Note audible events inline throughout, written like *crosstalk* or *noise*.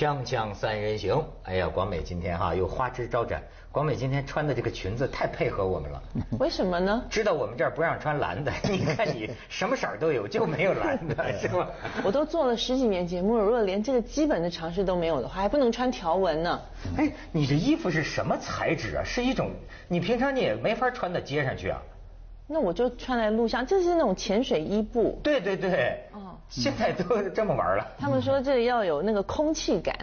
锵锵三人行，哎呀，广美今天哈又花枝招展。广美今天穿的这个裙子太配合我们了。为什么呢？知道我们这儿不让穿蓝的，*laughs* 你看你什么色儿都有，就没有蓝的，是吧？我都做了十几年节目了，如果连这个基本的常识都没有的话，还不能穿条纹呢。哎，你这衣服是什么材质啊？是一种你平常你也没法穿到街上去啊。那我就穿在录像，这是那种潜水衣布。对对对。哦。现在都这么玩了。他们说这要有那个空气感。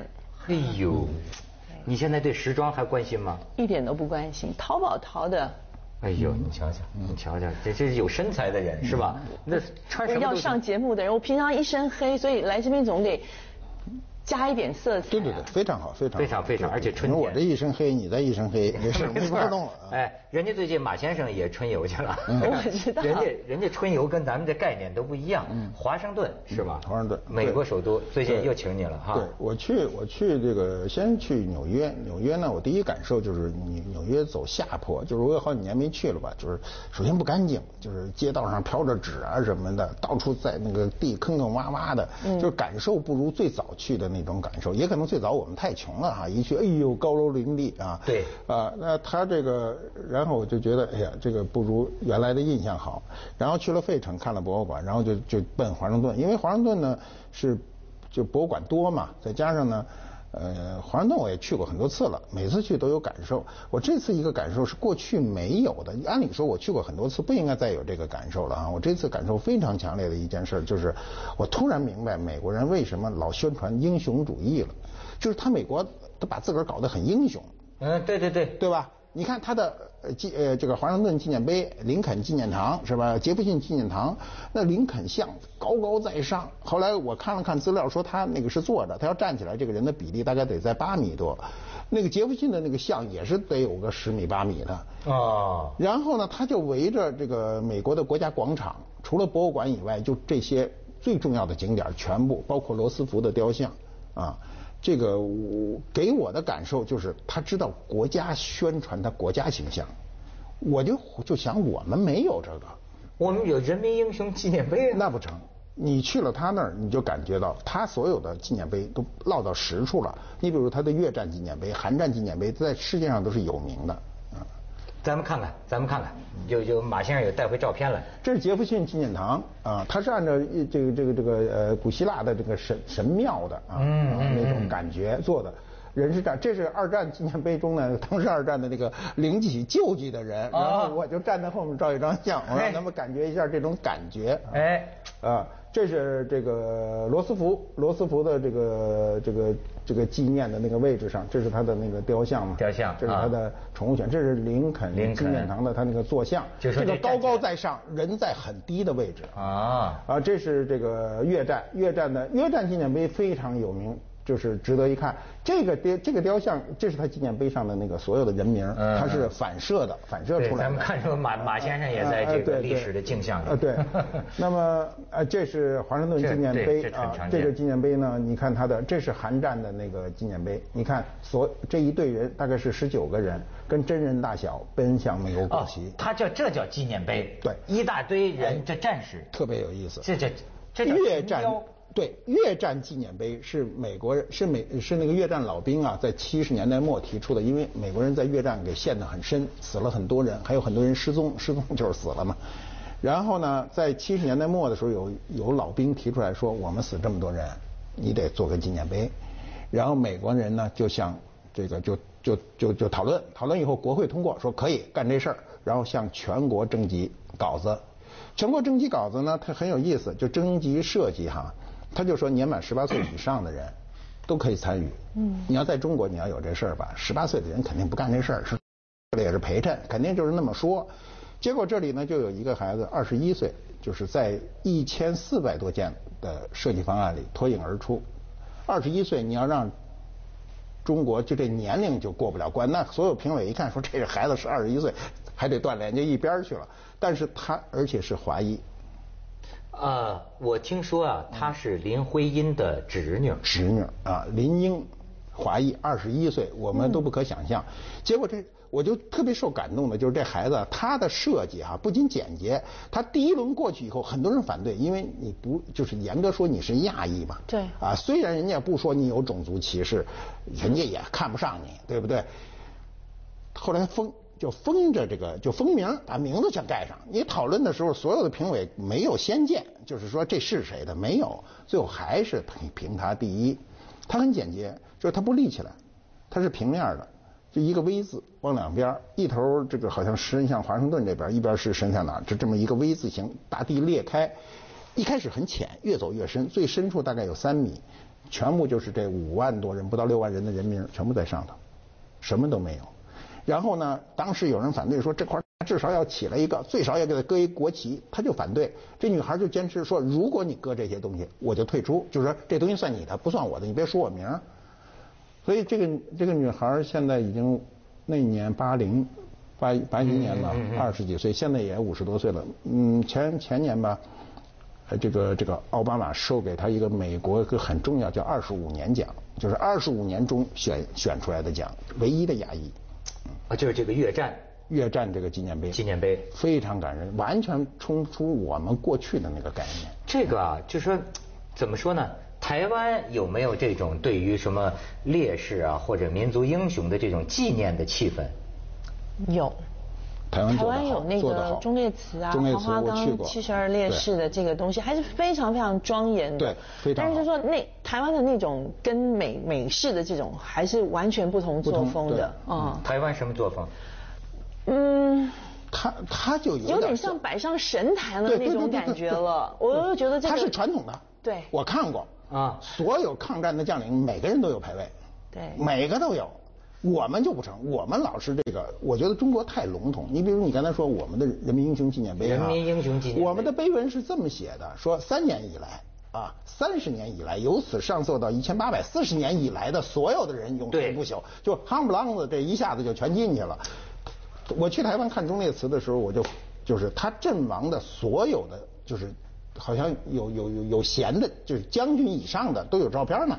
哎呦。你现在对时装还关心吗？一点都不关心，淘宝淘的。哎呦，你瞧瞧，你瞧瞧，这这是有身材的人是吧？那穿什么要上节目的人，我平常一身黑，所以来这边总得。加一点色彩，对对对，非常好，非常非常非常，而且春天。我这一身黑，你这一身黑，*laughs* 没事，没法动了。哎，人家最近马先生也春游去了，*laughs* 我知道。人家人家春游跟咱们的概念都不一样。嗯华盛顿是吧？华盛顿，美国首都，最近又请你了哈。对，我去我去这个先去纽约，纽约呢，我第一感受就是纽纽约走下坡，就是我有好几年没去了吧，就是首先不干净，就是街道上飘着纸啊什么的，到处在那个地坑坑洼洼的，就是感受不如最早去的那种感受，也可。可能最早我们太穷了哈，一去哎呦高楼林立啊，对啊，那他这个，然后我就觉得哎呀，这个不如原来的印象好。然后去了费城看了博物馆，然后就就奔华盛顿，因为华盛顿呢是就博物馆多嘛，再加上呢。呃，华盛顿我也去过很多次了，每次去都有感受。我这次一个感受是过去没有的，按理说我去过很多次，不应该再有这个感受了啊！我这次感受非常强烈的一件事就是，我突然明白美国人为什么老宣传英雄主义了，就是他美国他把自个儿搞得很英雄。嗯，对对对，对吧？你看他的纪呃这个华盛顿纪念碑、林肯纪念堂是吧？杰弗逊纪念堂，那林肯像高高在上。后来我看了看资料，说他那个是坐着，他要站起来，这个人的比例大概得在八米多。那个杰弗逊的那个像也是得有个十米八米的。啊。然后呢，他就围着这个美国的国家广场，除了博物馆以外，就这些最重要的景点全部，包括罗斯福的雕像啊。这个我给我的感受就是，他知道国家宣传他国家形象，我就就想我们没有这个，我们有人民英雄纪念碑，那不成？你去了他那儿，你就感觉到他所有的纪念碑都落到实处了。你比如他的越战纪念碑、韩战纪念碑，在世界上都是有名的。咱们看看，咱们看看，有有马先生有带回照片来。这是杰弗逊纪念堂啊，它是按照这个这个这个呃古希腊的这个神神庙的啊那种感觉做的。人是站，这是二战纪念碑中呢，*laughs* 当时二战的那个领起救济的人，然后我就站在后面照一张相，我让他们感觉一下这种感觉。哎，啊，这是这个罗斯福，罗斯福的这个这个这个纪念的那个位置上，这是他的那个雕像嘛？雕像，这是他的宠物犬，这是林肯纪念堂的他那个坐像，这个高高在上，人在很低的位置。啊，啊，这是这个越战，越战的越战纪念碑非常有名。就是值得一看，这个雕这个雕像，这是他纪念碑上的那个所有的人名，它是反射的，反射出来的。咱们看出马马先生也在这个历史的镜像里。啊对，*laughs* 那么呃，这是华盛顿纪念碑啊，这个纪念碑呢，你看它的，这是韩战的那个纪念碑，你看所这一队人大概是十九个人，跟真人大小奔向美国国旗。他叫这叫纪念碑。对，一大堆人，这战士特别有意思。这这这越战。对越战纪念碑是美国人是美是那个越战老兵啊，在七十年代末提出的，因为美国人在越战给陷得很深，死了很多人，还有很多人失踪，*laughs* 失踪就是死了嘛。然后呢，在七十年代末的时候，有有老兵提出来说，我们死这么多人，你得做个纪念碑。然后美国人呢，就向这个就就就就讨论，讨论以后国会通过，说可以干这事儿，然后向全国征集稿子。全国征集稿子呢，它很有意思，就征集设计哈。他就说，年满十八岁以上的人都可以参与。嗯，你要在中国，你要有这事儿吧？十八岁的人肯定不干这事儿，是这也是陪衬，肯定就是那么说。结果这里呢，就有一个孩子，二十一岁，就是在一千四百多件的设计方案里脱颖而出。二十一岁，你要让中国就这年龄就过不了关，那所有评委一看说，这个孩子是二十一岁，还得锻炼，就一边去了。但是他而且是华裔。啊，我听说啊，她是林徽因的侄女。侄女啊，林英，华裔，二十一岁，我们都不可想象。结果这我就特别受感动的，就是这孩子他的设计啊，不仅简洁，他第一轮过去以后，很多人反对，因为你不就是严格说你是亚裔嘛？对。啊，虽然人家不说你有种族歧视，人家也看不上你，对不对？后来封就封着这个就封名，把名字全盖上。你讨论的时候，所有的评委没有先见，就是说这是谁的没有，最后还是评评他第一。它很简洁，就是它不立起来，它是平面的，就一个 V 字往两边，一头这个好像伸向华盛顿这边，一边是伸向哪，就这么一个 V 字形，大地裂开，一开始很浅，越走越深，最深处大概有三米，全部就是这五万多人，不到六万人的人名全部在上头，什么都没有。然后呢，当时有人反对说这块至少要起来一个，最少也给他搁一国旗，他就反对。这女孩就坚持说，如果你搁这些东西，我就退出，就是说这东西算你的，不算我的，你别说我名。所以这个这个女孩现在已经那年八零八八一年吧，二十几岁，现在也五十多岁了。嗯，前前年吧，这个这个奥巴马授给她一个美国一个很重要叫二十五年奖，就是二十五年中选选出来的奖，唯一的亚裔。啊，就是这个越战，越战这个纪念碑，纪念碑非常感人，完全冲出我们过去的那个概念。这个啊，就说怎么说呢？台湾有没有这种对于什么烈士啊或者民族英雄的这种纪念的气氛？有。台湾台湾有那个忠烈祠啊，黄花岗七十二烈士的这个东西，还是非常非常庄严的。对，非常。但是就说那台湾的那种跟美美式的这种，还是完全不同作风的。嗯。台湾什么作风？嗯，他他就有点像摆上神坛的那种感觉了。我就觉得这个。他是传统的。对。我看过啊，所有抗战的将领，每个人都有牌位。对。每个都有。我们就不成，我们老是这个，我觉得中国太笼统。你比如你刚才说我们的人民英雄纪念碑人民英雄纪念碑，我们的碑文是这么写的：说三年以来啊，三十年以来，由此上溯到一千八百四十年以来的所有的人永垂不朽，就夯不啷子这一下子就全进去了。我去台湾看忠烈祠的时候，我就就是他阵亡的所有的，就是好像有有有有闲的，就是将军以上的都有照片呢。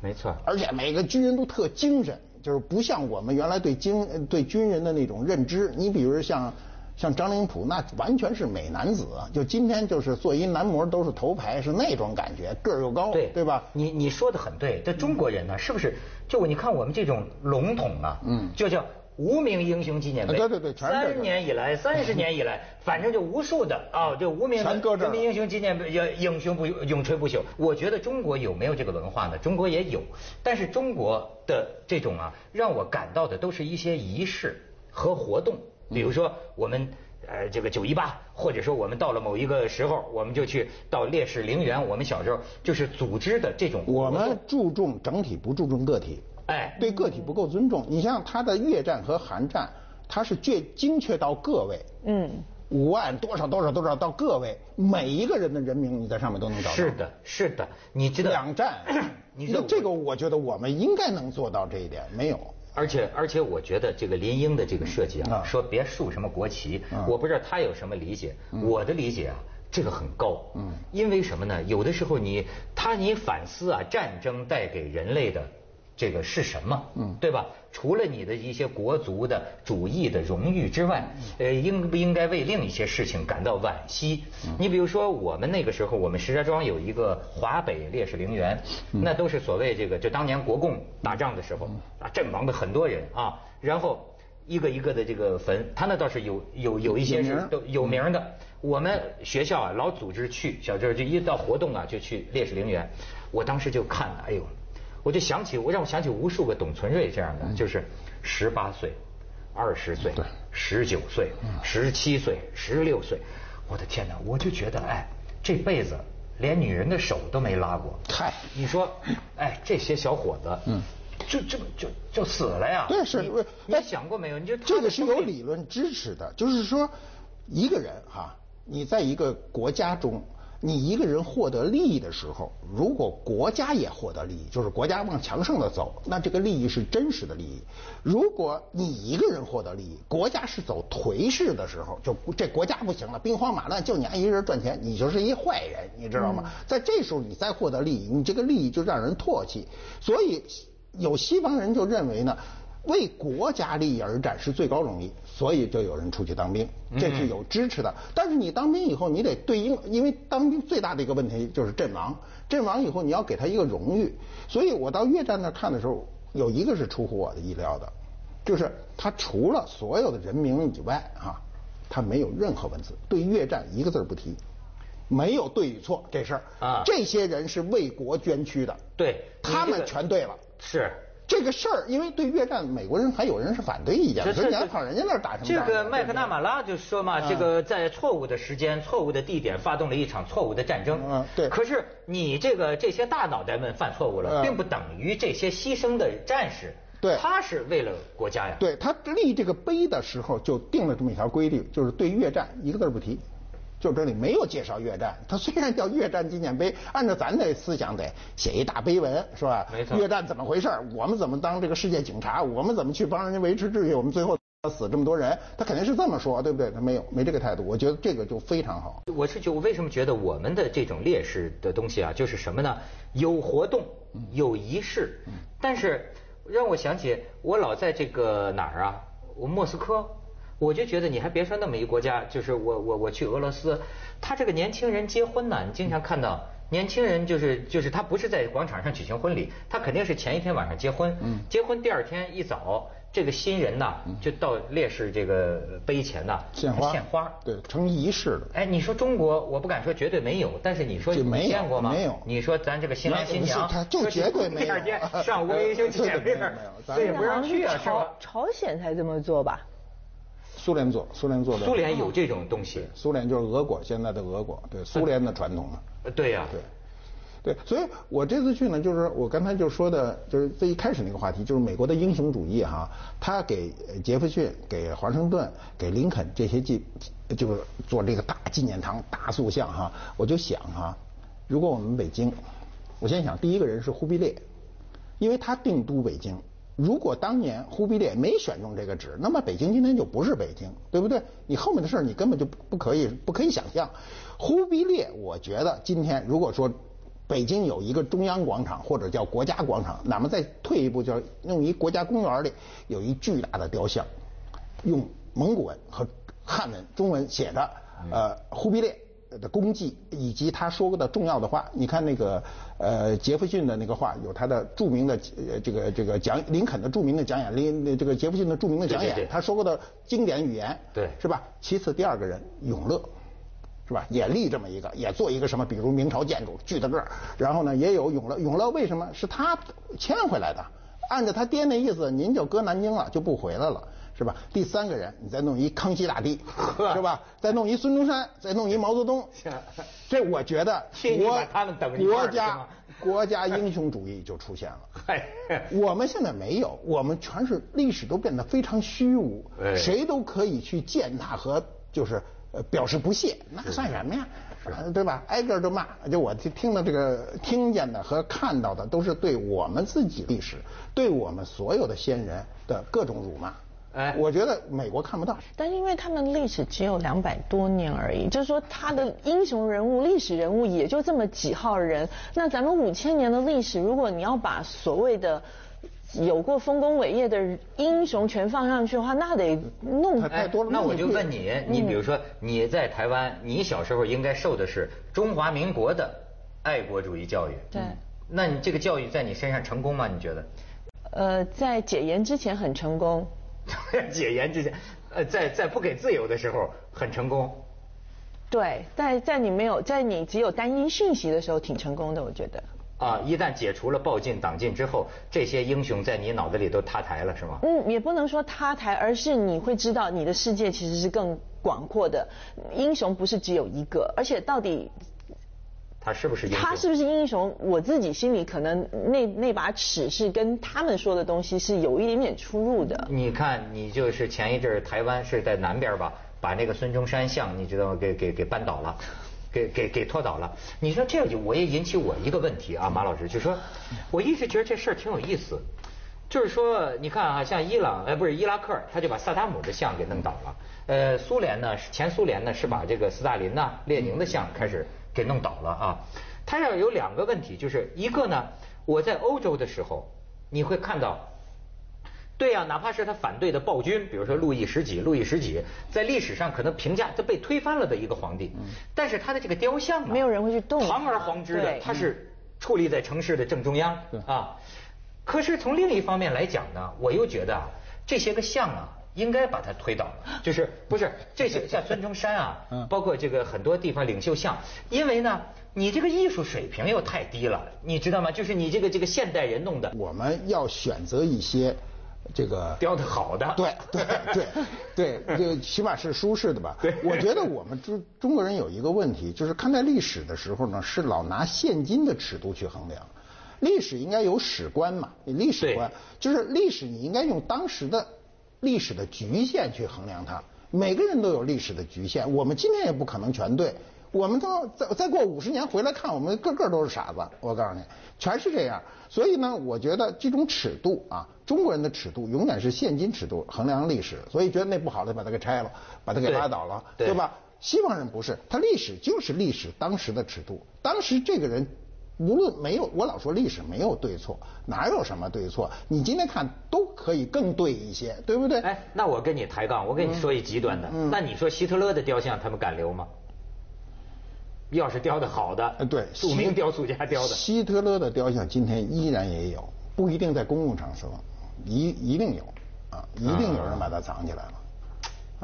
没错，而且每个军人都特精神。就是不像我们原来对军对军人的那种认知，你比如像像张灵甫，那完全是美男子，就今天就是做一男模都是头牌，是那种感觉，个儿又高，对对吧？你你说的很对，这中国人呢，是不是就你看我们这种笼统啊，嗯，就叫。无名英雄纪念碑，对对对，三十年以来，*laughs* 三十年以来，反正就无数的啊，*laughs* 这无名人民英雄纪念碑，英雄不永垂不朽。我觉得中国有没有这个文化呢？中国也有，但是中国的这种啊，让我感到的都是一些仪式和活动，比如说我们呃这个九一八，或者说我们到了某一个时候，我们就去到烈士陵园。我们小时候就是组织的这种，我们注重整体，不注重个体。哎，对个体不够尊重。你像他的越战和韩战，他是最精确到个位。嗯，五万多少多少多少到个位，每一个人的人名你在上面都能找到。是的，是的，你知道两战，*clears throat* 你说这个，我觉得我们应该能做到这一点，没有。而且而且，我觉得这个林英的这个设计啊，说别竖什么国旗，我不知道他有什么理解。我的理解啊，这个很高。嗯，因为什么呢？有的时候你他你反思啊，战争带给人类的。这个是什么？嗯，对吧？除了你的一些国足的主义的荣誉之外，呃，应不应该为另一些事情感到惋惜？你比如说，我们那个时候，我们石家庄有一个华北烈士陵园，那都是所谓这个，就当年国共打仗的时候啊，阵亡的很多人啊，然后一个一个的这个坟，他那倒是有有有一些是都有名的。我们学校啊，老组织去，小时候就一到活动啊，就去烈士陵园。我当时就看，哎呦。我就想起，我让我想起无数个董存瑞这样的，就是十八岁、二十岁、十九岁、十七岁、十六岁，我的天哪！我就觉得，哎，这辈子连女人的手都没拉过。嗨，你说，哎，这些小伙子，嗯，就就就就死了呀？对，是。你想过没有？你就这个是有理论支持的，就是说，一个人哈，你在一个国家中。你一个人获得利益的时候，如果国家也获得利益，就是国家往强盛的走，那这个利益是真实的利益。如果你一个人获得利益，国家是走颓势的时候，就这国家不行了，兵荒马乱，就你一个人赚钱，你就是一坏人，你知道吗？在这时候你再获得利益，你这个利益就让人唾弃。所以有西方人就认为呢，为国家利益而战是最高荣誉，所以就有人出去当兵，这是有支持的。但是你当兵以后，你得对应，因为当兵最大的一个问题就是阵亡，阵亡以后你要给他一个荣誉。所以我到越战那看的时候，有一个是出乎我的意料的，就是他除了所有的人名以外啊，他没有任何文字，对越战一个字不提。没有对与错这事儿啊，这些人是为国捐躯的，对，他们全对了。是这个事儿，因为对越战，美国人还有人是反对意见，说你要跑人家那儿打什么仗？这个麦克纳马拉就说嘛，这个在错误的时间、错误的地点发动了一场错误的战争。嗯，对。可是你这个这些大脑袋们犯错误了，并不等于这些牺牲的战士，对，他是为了国家呀。对他立这个碑的时候就定了这么一条规律，就是对越战一个字不提。就这里没有介绍越战，它虽然叫越战纪念碑，*laughs* 按照咱的思想得写一大碑文，是吧？没错。越战怎么回事？我们怎么当这个世界警察？我们怎么去帮人家维持秩序？我们最后死这么多人，他肯定是这么说，对不对？他没有，没这个态度。我觉得这个就非常好。我是觉，我为什么觉得我们的这种烈士的东西啊，就是什么呢？有活动，有仪式，但是让我想起我老在这个哪儿啊？我莫斯科。我就觉得你还别说那么一国家，就是我我我去俄罗斯，他这个年轻人结婚呢，你经常看到年轻人就是就是他不是在广场上举行婚礼，他肯定是前一天晚上结婚，结婚第二天一早，这个新人呐就到烈士这个碑前呐献花，献花，对，成仪式了。哎，你说中国，我不敢说绝对没有，但是你说你见过吗？没有。你说咱这个新郎新娘，就绝对没有。第二天上午维修见面，这也不让去啊，是吧？朝鲜才这么做吧？苏联做，苏联做的。苏联有这种东西。苏联就是俄国，现在的俄国，对苏联的传统嘛。对呀。对，对，所以我这次去呢，就是我刚才就说的，就是最一开始那个话题，就是美国的英雄主义哈，他给杰弗逊、给华盛顿、给林肯这些纪，就是做这个大纪念堂、大塑像哈，我就想哈，如果我们北京，我先想第一个人是忽必烈，因为他定都北京。如果当年忽必烈没选中这个址，那么北京今天就不是北京，对不对？你后面的事儿你根本就不可以不可以想象。忽必烈，我觉得今天如果说北京有一个中央广场或者叫国家广场，那么再退一步，就是弄一国家公园里有一巨大的雕像，用蒙古文和汉文中文写着呃忽必烈。的功绩以及他说过的重要的话，你看那个呃杰弗逊的那个话，有他的著名的呃这个这个讲林肯的著名的讲演，林这个杰弗逊的著名的讲演，他说过的经典语言，对，是吧？其次第二个人永乐，是吧？也立这么一个，也做一个什么，比如明朝建筑巨大个儿，然后呢也有永乐，永乐为什么是他迁回来的？按照他爹那意思，您就搁南京了，就不回来了。是吧？第三个人，你再弄一康熙大帝，是吧？再弄一孙中山，再弄一毛泽东，*laughs* 这我觉得 *laughs* 国国家国家英雄主义就出现了。*laughs* 我们现在没有，我们全是历史都变得非常虚无，谁都可以去践踏和就是呃表示不屑，那算什么呀？对吧？挨个都骂，就我听听的这个听见的和看到的，都是对我们自己历史，对我们所有的先人的各种辱骂。哎，我觉得美国看不到，但是因为他们历史只有两百多年而已，就是说他的英雄人物、历史人物也就这么几号人。那咱们五千年的历史，如果你要把所谓的有过丰功伟业的英雄全放上去的话，那得弄太多了。那我就问你，你比如说你在台湾，你小时候应该受的是中华民国的爱国主义教育。对。那你这个教育在你身上成功吗？你觉得？呃，在解严之前很成功。*laughs* 解严之前，呃，在在不给自由的时候很成功。对，在在你没有在你只有单一讯息的时候挺成功的，我觉得。啊，一旦解除了报禁党禁之后，这些英雄在你脑子里都塌台了，是吗？嗯，也不能说塌台，而是你会知道你的世界其实是更广阔的，英雄不是只有一个，而且到底。他是不是英雄？他是不是英雄？我自己心里可能那那把尺是跟他们说的东西是有一点点出入的。你看，你就是前一阵台湾是在南边吧，把那个孙中山像，你知道吗？给给给扳倒了，给给给拖倒了。你说这就我也引起我一个问题啊，马老师，就说我一直觉得这事儿挺有意思，就是说你看啊，像伊朗哎不是伊拉克，他就把萨达姆的像给弄倒了。呃，苏联呢，前苏联呢是把这个斯大林呐、列宁的像开始。给弄倒了啊！他要有两个问题，就是一个呢，我在欧洲的时候，你会看到。对呀，哪怕是他反对的暴君，比如说路易十几、路易十几，在历史上可能评价他被推翻了的一个皇帝，但是他的这个雕像，没有人会去动，堂而皇之的，他是矗立在城市的正中央啊。可是从另一方面来讲呢，我又觉得啊，这些个像啊，应该把他推倒了，*laughs* 就是不是这些像孙中山啊，*laughs* 包括这个很多地方领袖像，因为呢，你这个艺术水平又太低了，你知道吗？就是你这个这个现代人弄的，我们要选择一些。这个雕的好的，对对对对，就 *laughs* 起码是舒适的吧？对，我觉得我们中中国人有一个问题，就是看待历史的时候呢，是老拿现今的尺度去衡量。历史应该有史观嘛？历史观就是历史，你应该用当时的历史的局限去衡量它。每个人都有历史的局限，我们今天也不可能全对。我们都再再过五十年回来看，我们个个都是傻子。我告诉你，全是这样。所以呢，我觉得这种尺度啊，中国人的尺度永远是现今尺度衡量历史。所以觉得那不好的，把它给拆了，把它给拉倒了，对吧？西方人不是，他历史就是历史当时的尺度。当时这个人，无论没有，我老说历史没有对错，哪有什么对错？你今天看都可以更对一些，对不对？哎，那我跟你抬杠，我跟你说一极端的，那你说希特勒的雕像他们敢留吗？要是雕的好的，对，著名雕塑家雕的。希特勒的雕像今天依然也有，不一定在公共场所，一一定有，啊，一定有人把它藏起来了，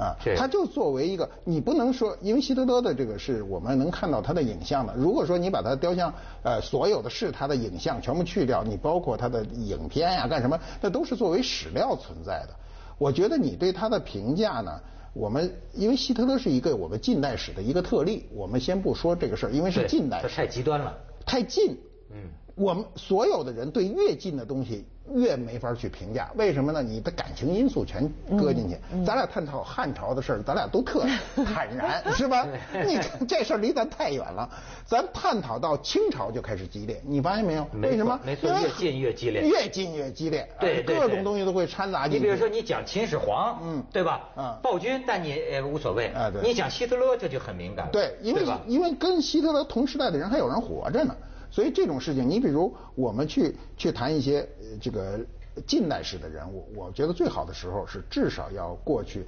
啊，他就作为一个，你不能说，因为希特勒的这个是我们能看到他的影像的，如果说你把他雕像，呃，所有的是他的影像全部去掉，你包括他的影片呀干什么，那都是作为史料存在的。我觉得你对他的评价呢？我们因为希特勒是一个我们近代史的一个特例，我们先不说这个事儿，因为是近代史，太极端了，太近。嗯，我们所有的人对越近的东西。越没法去评价，为什么呢？你的感情因素全搁进去。咱俩探讨汉朝的事儿，咱俩都特 *laughs* 坦然，是吧？你这事儿离咱太远了。咱探讨到清朝就开始激烈，你发现没有？为什么？没错，越近越激烈。越近越激烈。对各种东西都会掺杂进去。你比如说，你讲秦始皇，嗯，对吧？嗯，暴君，但你也无所谓。啊，对。你讲希特勒，这就很敏感。对，因为因为跟希特勒同时代的人还有人活着呢，所以这种事情，你比如我们去去谈一些这个。近代史的人物，我觉得最好的时候是至少要过去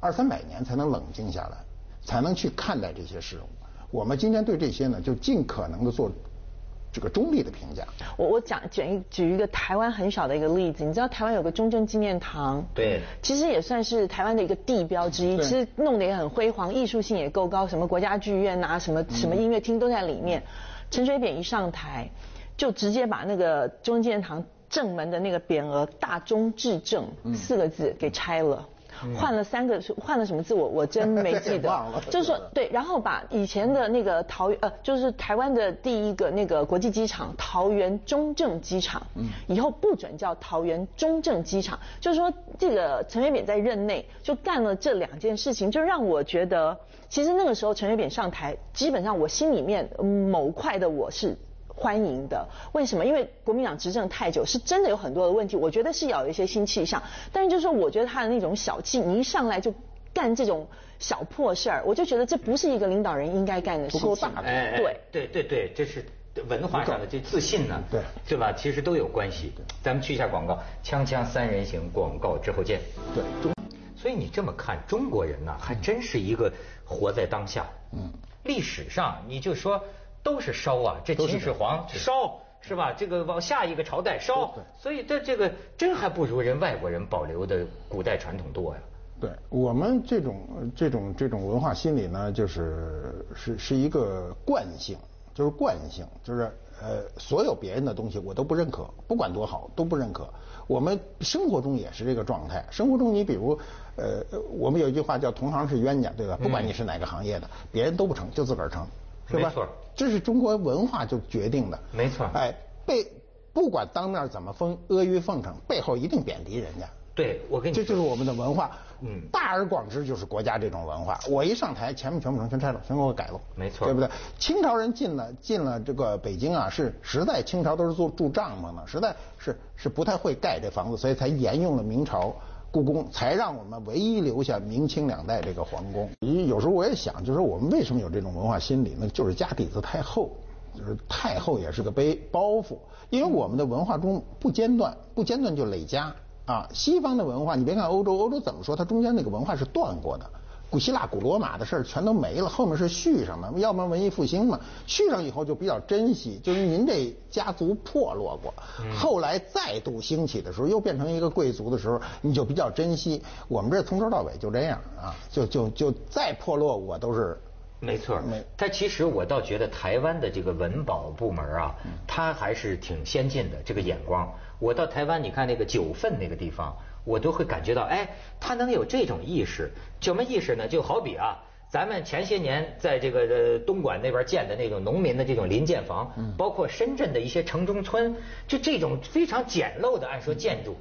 二三百年才能冷静下来，才能去看待这些事物。我们今天对这些呢，就尽可能的做这个中立的评价。我我讲举一举一个台湾很小的一个例子，你知道台湾有个中正纪念堂，对，其实也算是台湾的一个地标之一，其实弄得也很辉煌，艺术性也够高，什么国家剧院啊，什么什么音乐厅都在里面。陈水扁一上台，就直接把那个中正堂。正门的那个匾额“大中至正”四个字给拆了，换了三个，换了什么字我我真没记得。*laughs* 就是说对，然后把以前的那个桃园呃，就是台湾的第一个那个国际机场桃园中正机场，嗯以后不准叫桃园中正机场。就是说这个陈水扁在任内就干了这两件事情，就让我觉得，其实那个时候陈水扁上台，基本上我心里面某块的我是。欢迎的，为什么？因为国民党执政太久，是真的有很多的问题。我觉得是要有一些新气象，但是就是说，我觉得他的那种小气，你一上来就干这种小破事儿，我就觉得这不是一个领导人应该干的事情。不够大，对对对对，这是文化上的这自信呢，对对吧？其实都有关系。咱们去一下广告，锵锵三人行，广告之后见。对，中所以你这么看，中国人呢，还真是一个活在当下。嗯，历史上你就说。都是烧啊，这秦始皇烧是吧？这个往下一个朝代烧，所以这这个真还不如人外国人保留的古代传统多呀。对我们这种这种这种文化心理呢，就是是是一个惯性，就是惯性，就是呃，所有别人的东西我都不认可，不管多好都不认可。我们生活中也是这个状态，生活中你比如呃，我们有一句话叫同行是冤家，对吧？不管你是哪个行业的，别人都不成就自个儿成。没错，这是中国文化就决定的。没错，哎，被不管当面怎么封阿谀奉承，背后一定贬低人家。对，我跟你这就是我们的文化。嗯，大而广之就是国家这种文化。我一上台，前面全部成全拆了，全给我改了。没错，对不对？清朝人进了进了这个北京啊，是实在清朝都是住住帐篷的，实在是是不太会盖这房子，所以才沿用了明朝。故宫才让我们唯一留下明清两代这个皇宫。有时候我也想，就是我们为什么有这种文化心理呢？就是家底子太厚，就是太厚也是个背包袱，因为我们的文化中不间断，不间断就累加啊。西方的文化，你别看欧洲，欧洲怎么说，它中间那个文化是断过的。古希腊、古罗马的事儿全都没了，后面是续上的，要不然文艺复兴嘛，续上以后就比较珍惜，就是您这家族破落过，后来再度兴起的时候，又变成一个贵族的时候，你就比较珍惜。我们这从头到尾就这样啊，就就就再破落我都是。没错，但其实我倒觉得台湾的这个文保部门啊，他还是挺先进的这个眼光。我到台湾，你看那个九份那个地方。我都会感觉到，哎，他能有这种意识，什么意识呢？就好比啊，咱们前些年在这个东莞那边建的那种农民的这种临建房，包括深圳的一些城中村，就这种非常简陋的按说建筑，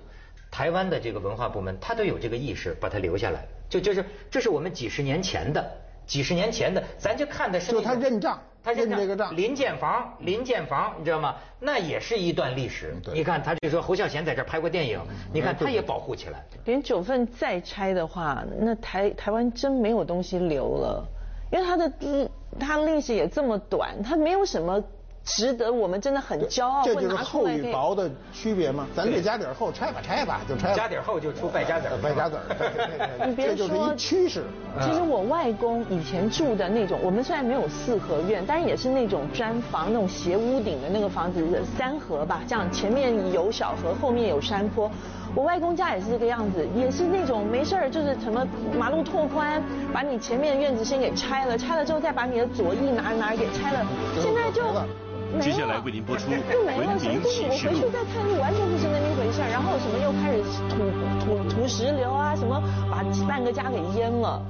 台湾的这个文化部门他都有这个意识，把它留下来，就就是这是我们几十年前的，几十年前的，咱就看的是就他认账。他认这个账，临建房，临建房，你知道吗？那也是一段历史。你看，他就说侯孝贤在这拍过电影，你看他也保护起来。连九份再拆的话，那台台湾真没有东西留了，因为它的历，它历史也这么短，它没有什么。值得我们真的很骄傲，这就是厚与薄的区别吗？咱这家底儿厚，拆吧拆吧就拆。家底儿厚就出败家子儿，败家子儿。你别说趋势。其实我外公以前住的那种，我们虽然没有四合院，但是也是那种砖房，那种斜屋顶的那个房子，三合吧，这样前面有小河，后面有山坡。我外公家也是这个样子，也是那种没事儿就是什么马路拓宽，把你前面的院子先给拆了，拆了之后再把你的左翼哪哪给拆了，现在就。接下来为您播出 *laughs*《文明启示录》。我回去再看，完全不是那么一回事然后什么又开始土土土石流啊，什么把半个家给淹了。